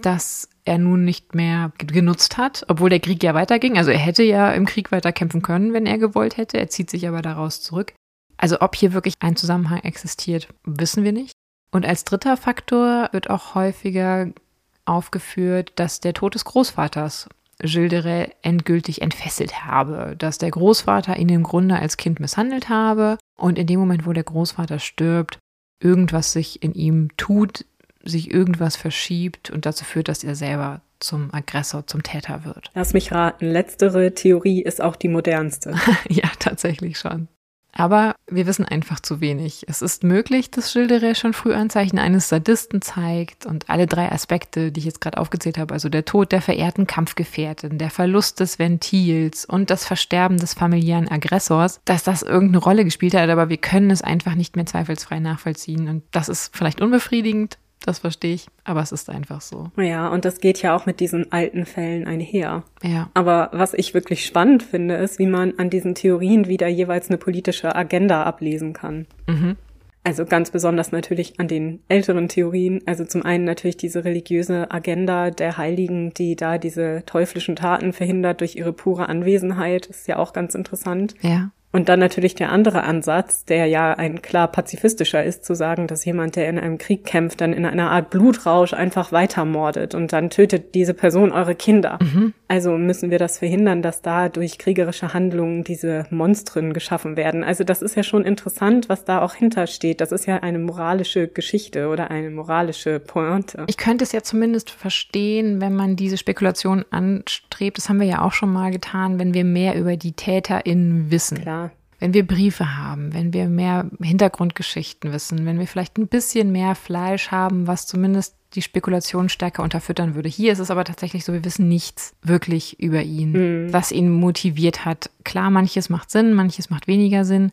das er nun nicht mehr genutzt hat, obwohl der Krieg ja weiterging. Also, er hätte ja im Krieg weiter kämpfen können, wenn er gewollt hätte. Er zieht sich aber daraus zurück. Also, ob hier wirklich ein Zusammenhang existiert, wissen wir nicht. Und als dritter Faktor wird auch häufiger aufgeführt, dass der Tod des Großvaters Gildere endgültig entfesselt habe, dass der Großvater ihn im Grunde als Kind misshandelt habe und in dem Moment, wo der Großvater stirbt, irgendwas sich in ihm tut, sich irgendwas verschiebt und dazu führt, dass er selber zum Aggressor, zum Täter wird. Lass mich raten, letztere Theorie ist auch die modernste. ja, tatsächlich schon. Aber wir wissen einfach zu wenig. Es ist möglich, dass Schilderer schon früh Anzeichen eines Sadisten zeigt und alle drei Aspekte, die ich jetzt gerade aufgezählt habe, also der Tod der verehrten Kampfgefährtin, der Verlust des Ventils und das Versterben des familiären Aggressors, dass das irgendeine Rolle gespielt hat, aber wir können es einfach nicht mehr zweifelsfrei nachvollziehen und das ist vielleicht unbefriedigend, das verstehe ich, aber es ist einfach so. Ja, und das geht ja auch mit diesen alten Fällen einher. Ja. Aber was ich wirklich spannend finde, ist, wie man an diesen Theorien wieder jeweils eine politische Agenda ablesen kann. Mhm. Also ganz besonders natürlich an den älteren Theorien. Also zum einen natürlich diese religiöse Agenda der Heiligen, die da diese teuflischen Taten verhindert durch ihre pure Anwesenheit. ist ja auch ganz interessant. Ja. Und dann natürlich der andere Ansatz, der ja ein klar pazifistischer ist, zu sagen, dass jemand, der in einem Krieg kämpft, dann in einer Art Blutrausch einfach weitermordet und dann tötet diese Person eure Kinder. Mhm. Also müssen wir das verhindern, dass da durch kriegerische Handlungen diese Monstren geschaffen werden. Also das ist ja schon interessant, was da auch hintersteht. Das ist ja eine moralische Geschichte oder eine moralische Pointe. Ich könnte es ja zumindest verstehen, wenn man diese Spekulation anstrebt. Das haben wir ja auch schon mal getan, wenn wir mehr über die TäterInnen wissen. Klar wenn wir Briefe haben, wenn wir mehr Hintergrundgeschichten wissen, wenn wir vielleicht ein bisschen mehr Fleisch haben, was zumindest die Spekulation stärker unterfüttern würde. Hier ist es aber tatsächlich so, wir wissen nichts wirklich über ihn, mhm. was ihn motiviert hat. Klar, manches macht Sinn, manches macht weniger Sinn,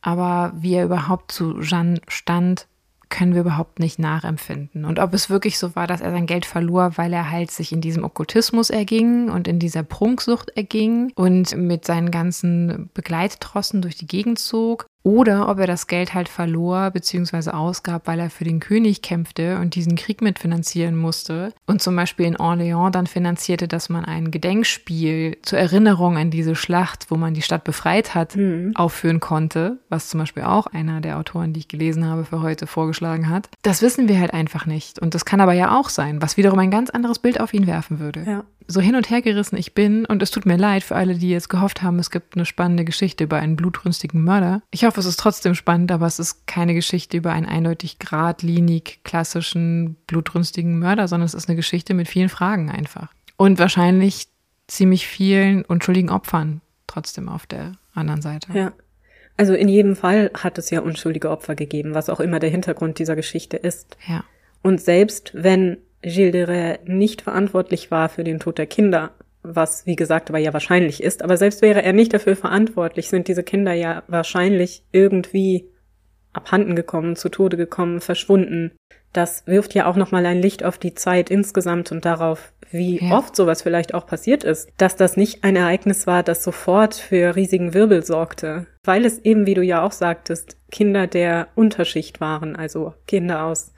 aber wie er überhaupt zu Jeanne stand, können wir überhaupt nicht nachempfinden. Und ob es wirklich so war, dass er sein Geld verlor, weil er halt sich in diesem Okkultismus erging und in dieser Prunksucht erging und mit seinen ganzen Begleittrossen durch die Gegend zog oder ob er das Geld halt verlor bzw. ausgab, weil er für den König kämpfte und diesen Krieg mitfinanzieren musste. Und zum Beispiel in Orléans dann finanzierte, dass man ein Gedenkspiel zur Erinnerung an diese Schlacht, wo man die Stadt befreit hat, mhm. aufführen konnte. Was zum Beispiel auch einer der Autoren, die ich gelesen habe, für heute vorgeschlagen hat. Das wissen wir halt einfach nicht. Und das kann aber ja auch sein, was wiederum ein ganz anderes Bild auf ihn werfen würde. Ja so hin und her gerissen ich bin, und es tut mir leid für alle, die jetzt gehofft haben, es gibt eine spannende Geschichte über einen blutrünstigen Mörder. Ich hoffe, es ist trotzdem spannend, aber es ist keine Geschichte über einen eindeutig geradlinig klassischen blutrünstigen Mörder, sondern es ist eine Geschichte mit vielen Fragen einfach. Und wahrscheinlich ziemlich vielen unschuldigen Opfern trotzdem auf der anderen Seite. Ja. Also in jedem Fall hat es ja unschuldige Opfer gegeben, was auch immer der Hintergrund dieser Geschichte ist. Ja. Und selbst wenn Gilles de Rais nicht verantwortlich war für den Tod der Kinder, was wie gesagt aber ja wahrscheinlich ist, aber selbst wäre er nicht dafür verantwortlich, sind diese Kinder ja wahrscheinlich irgendwie abhanden gekommen, zu Tode gekommen, verschwunden. Das wirft ja auch nochmal ein Licht auf die Zeit insgesamt und darauf, wie ja. oft sowas vielleicht auch passiert ist, dass das nicht ein Ereignis war, das sofort für riesigen Wirbel sorgte, weil es eben, wie du ja auch sagtest, Kinder der Unterschicht waren, also Kinder aus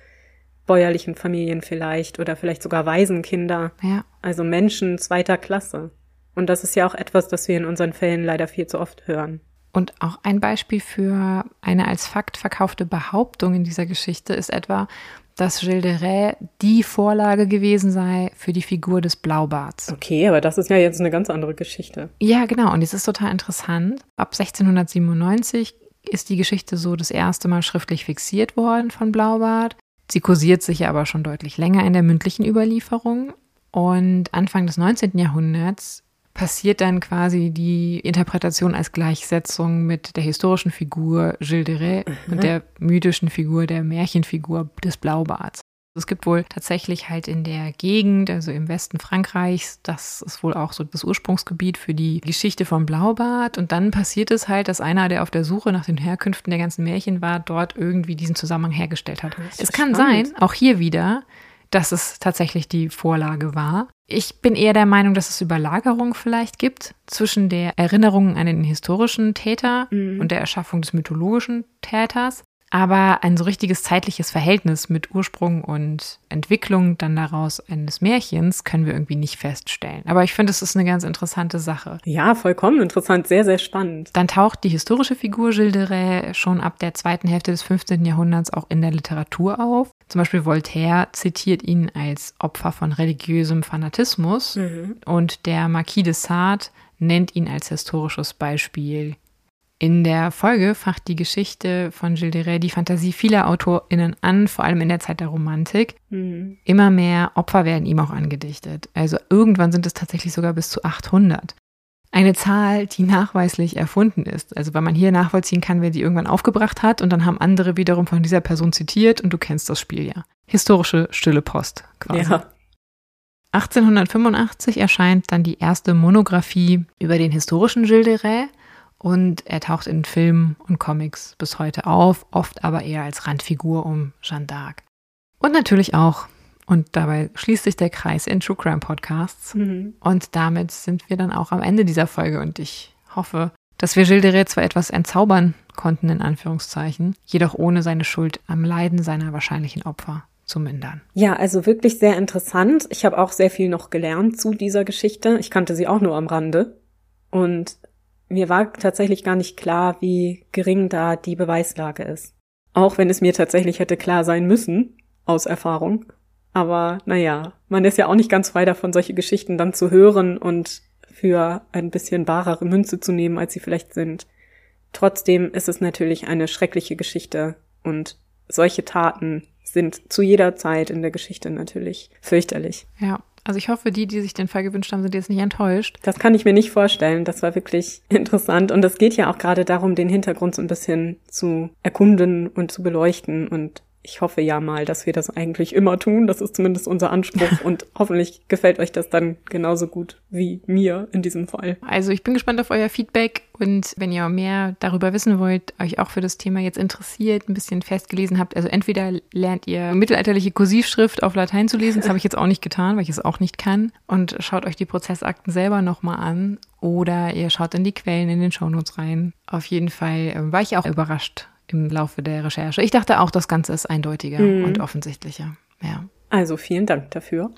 bäuerlichen Familien vielleicht oder vielleicht sogar Waisenkinder. Ja. Also Menschen zweiter Klasse. Und das ist ja auch etwas, das wir in unseren Fällen leider viel zu oft hören. Und auch ein Beispiel für eine als Fakt verkaufte Behauptung in dieser Geschichte ist etwa, dass Gilles de Rais die Vorlage gewesen sei für die Figur des Blaubarts. Okay, aber das ist ja jetzt eine ganz andere Geschichte. Ja, genau. Und es ist total interessant. Ab 1697 ist die Geschichte so das erste Mal schriftlich fixiert worden von Blaubart. Sie kursiert sich aber schon deutlich länger in der mündlichen Überlieferung. Und Anfang des 19. Jahrhunderts passiert dann quasi die Interpretation als Gleichsetzung mit der historischen Figur Gilles de Rais mhm. und der mythischen Figur, der Märchenfigur des Blaubarts. Es gibt wohl tatsächlich halt in der Gegend, also im Westen Frankreichs, das ist wohl auch so das Ursprungsgebiet für die Geschichte vom Blaubart. Und dann passiert es halt, dass einer, der auf der Suche nach den Herkünften der ganzen Märchen war, dort irgendwie diesen Zusammenhang hergestellt hat. Es kann spannend. sein, auch hier wieder, dass es tatsächlich die Vorlage war. Ich bin eher der Meinung, dass es Überlagerungen vielleicht gibt zwischen der Erinnerung an den historischen Täter mhm. und der Erschaffung des mythologischen Täters. Aber ein so richtiges zeitliches Verhältnis mit Ursprung und Entwicklung dann daraus eines Märchens können wir irgendwie nicht feststellen. Aber ich finde, es ist eine ganz interessante Sache. Ja, vollkommen interessant, sehr, sehr spannend. Dann taucht die historische Figur Gilles de Rais schon ab der zweiten Hälfte des 15. Jahrhunderts auch in der Literatur auf. Zum Beispiel Voltaire zitiert ihn als Opfer von religiösem Fanatismus mhm. und der Marquis de Sade nennt ihn als historisches Beispiel in der Folge facht die Geschichte von Gilles de Rais die Fantasie vieler AutorInnen an, vor allem in der Zeit der Romantik. Mhm. Immer mehr Opfer werden ihm auch angedichtet. Also irgendwann sind es tatsächlich sogar bis zu 800. Eine Zahl, die nachweislich erfunden ist. Also weil man hier nachvollziehen kann, wer die irgendwann aufgebracht hat und dann haben andere wiederum von dieser Person zitiert und du kennst das Spiel ja. Historische stille Post quasi. Ja. 1885 erscheint dann die erste Monographie über den historischen Gilles de Rais und er taucht in Filmen und Comics bis heute auf, oft aber eher als Randfigur um Jeanne d'Arc. Und natürlich auch, und dabei schließt sich der Kreis in True Crime Podcasts. Mhm. Und damit sind wir dann auch am Ende dieser Folge und ich hoffe, dass wir Gilles de zwar etwas entzaubern konnten, in Anführungszeichen, jedoch ohne seine Schuld am Leiden seiner wahrscheinlichen Opfer zu mindern. Ja, also wirklich sehr interessant. Ich habe auch sehr viel noch gelernt zu dieser Geschichte. Ich kannte sie auch nur am Rande. Und mir war tatsächlich gar nicht klar, wie gering da die Beweislage ist. Auch wenn es mir tatsächlich hätte klar sein müssen, aus Erfahrung. Aber naja, man ist ja auch nicht ganz frei davon, solche Geschichten dann zu hören und für ein bisschen barere Münze zu nehmen, als sie vielleicht sind. Trotzdem ist es natürlich eine schreckliche Geschichte und solche Taten sind zu jeder Zeit in der Geschichte natürlich fürchterlich. Ja, also ich hoffe, die, die sich den Fall gewünscht haben, sind jetzt nicht enttäuscht. Das kann ich mir nicht vorstellen. Das war wirklich interessant. Und es geht ja auch gerade darum, den Hintergrund so ein bisschen zu erkunden und zu beleuchten und ich hoffe ja mal, dass wir das eigentlich immer tun. Das ist zumindest unser Anspruch und hoffentlich gefällt euch das dann genauso gut wie mir in diesem Fall. Also ich bin gespannt auf euer Feedback und wenn ihr mehr darüber wissen wollt, euch auch für das Thema jetzt interessiert, ein bisschen festgelesen habt, also entweder lernt ihr mittelalterliche Kursivschrift auf Latein zu lesen, das habe ich jetzt auch nicht getan, weil ich es auch nicht kann und schaut euch die Prozessakten selber nochmal an oder ihr schaut in die Quellen in den Shownotes rein. Auf jeden Fall äh, war ich auch überrascht im Laufe der Recherche. Ich dachte auch, das Ganze ist eindeutiger mhm. und offensichtlicher. Ja. Also vielen Dank dafür.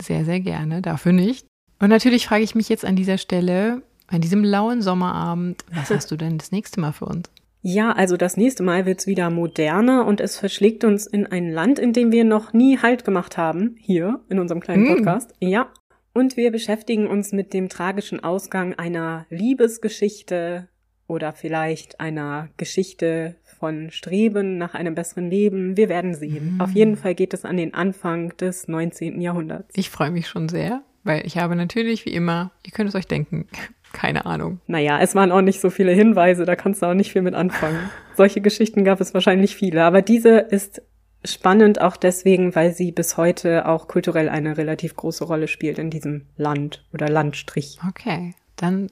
Sehr, sehr gerne. Dafür nicht. Und natürlich frage ich mich jetzt an dieser Stelle, an diesem lauen Sommerabend, was hast du denn das nächste Mal für uns? Ja, also das nächste Mal wird's wieder moderner und es verschlägt uns in ein Land, in dem wir noch nie Halt gemacht haben, hier in unserem kleinen hm. Podcast. Mm. Ja. Und wir beschäftigen uns mit dem tragischen Ausgang einer Liebesgeschichte oder vielleicht einer Geschichte von Streben nach einem besseren Leben. Wir werden sehen. Mhm. Auf jeden Fall geht es an den Anfang des 19. Jahrhunderts. Ich freue mich schon sehr, weil ich habe natürlich wie immer, ihr könnt es euch denken, keine Ahnung. Naja, es waren auch nicht so viele Hinweise, da kannst du auch nicht viel mit anfangen. Solche Geschichten gab es wahrscheinlich viele, aber diese ist spannend auch deswegen, weil sie bis heute auch kulturell eine relativ große Rolle spielt in diesem Land oder Landstrich. Okay, dann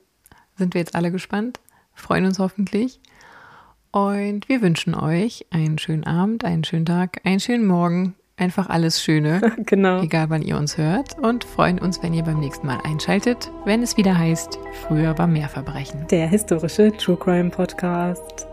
sind wir jetzt alle gespannt, freuen uns hoffentlich und wir wünschen euch einen schönen Abend, einen schönen Tag, einen schönen Morgen, einfach alles Schöne. genau. Egal wann ihr uns hört und freuen uns, wenn ihr beim nächsten Mal einschaltet, wenn es wieder heißt, früher war mehr Verbrechen. Der historische True Crime Podcast.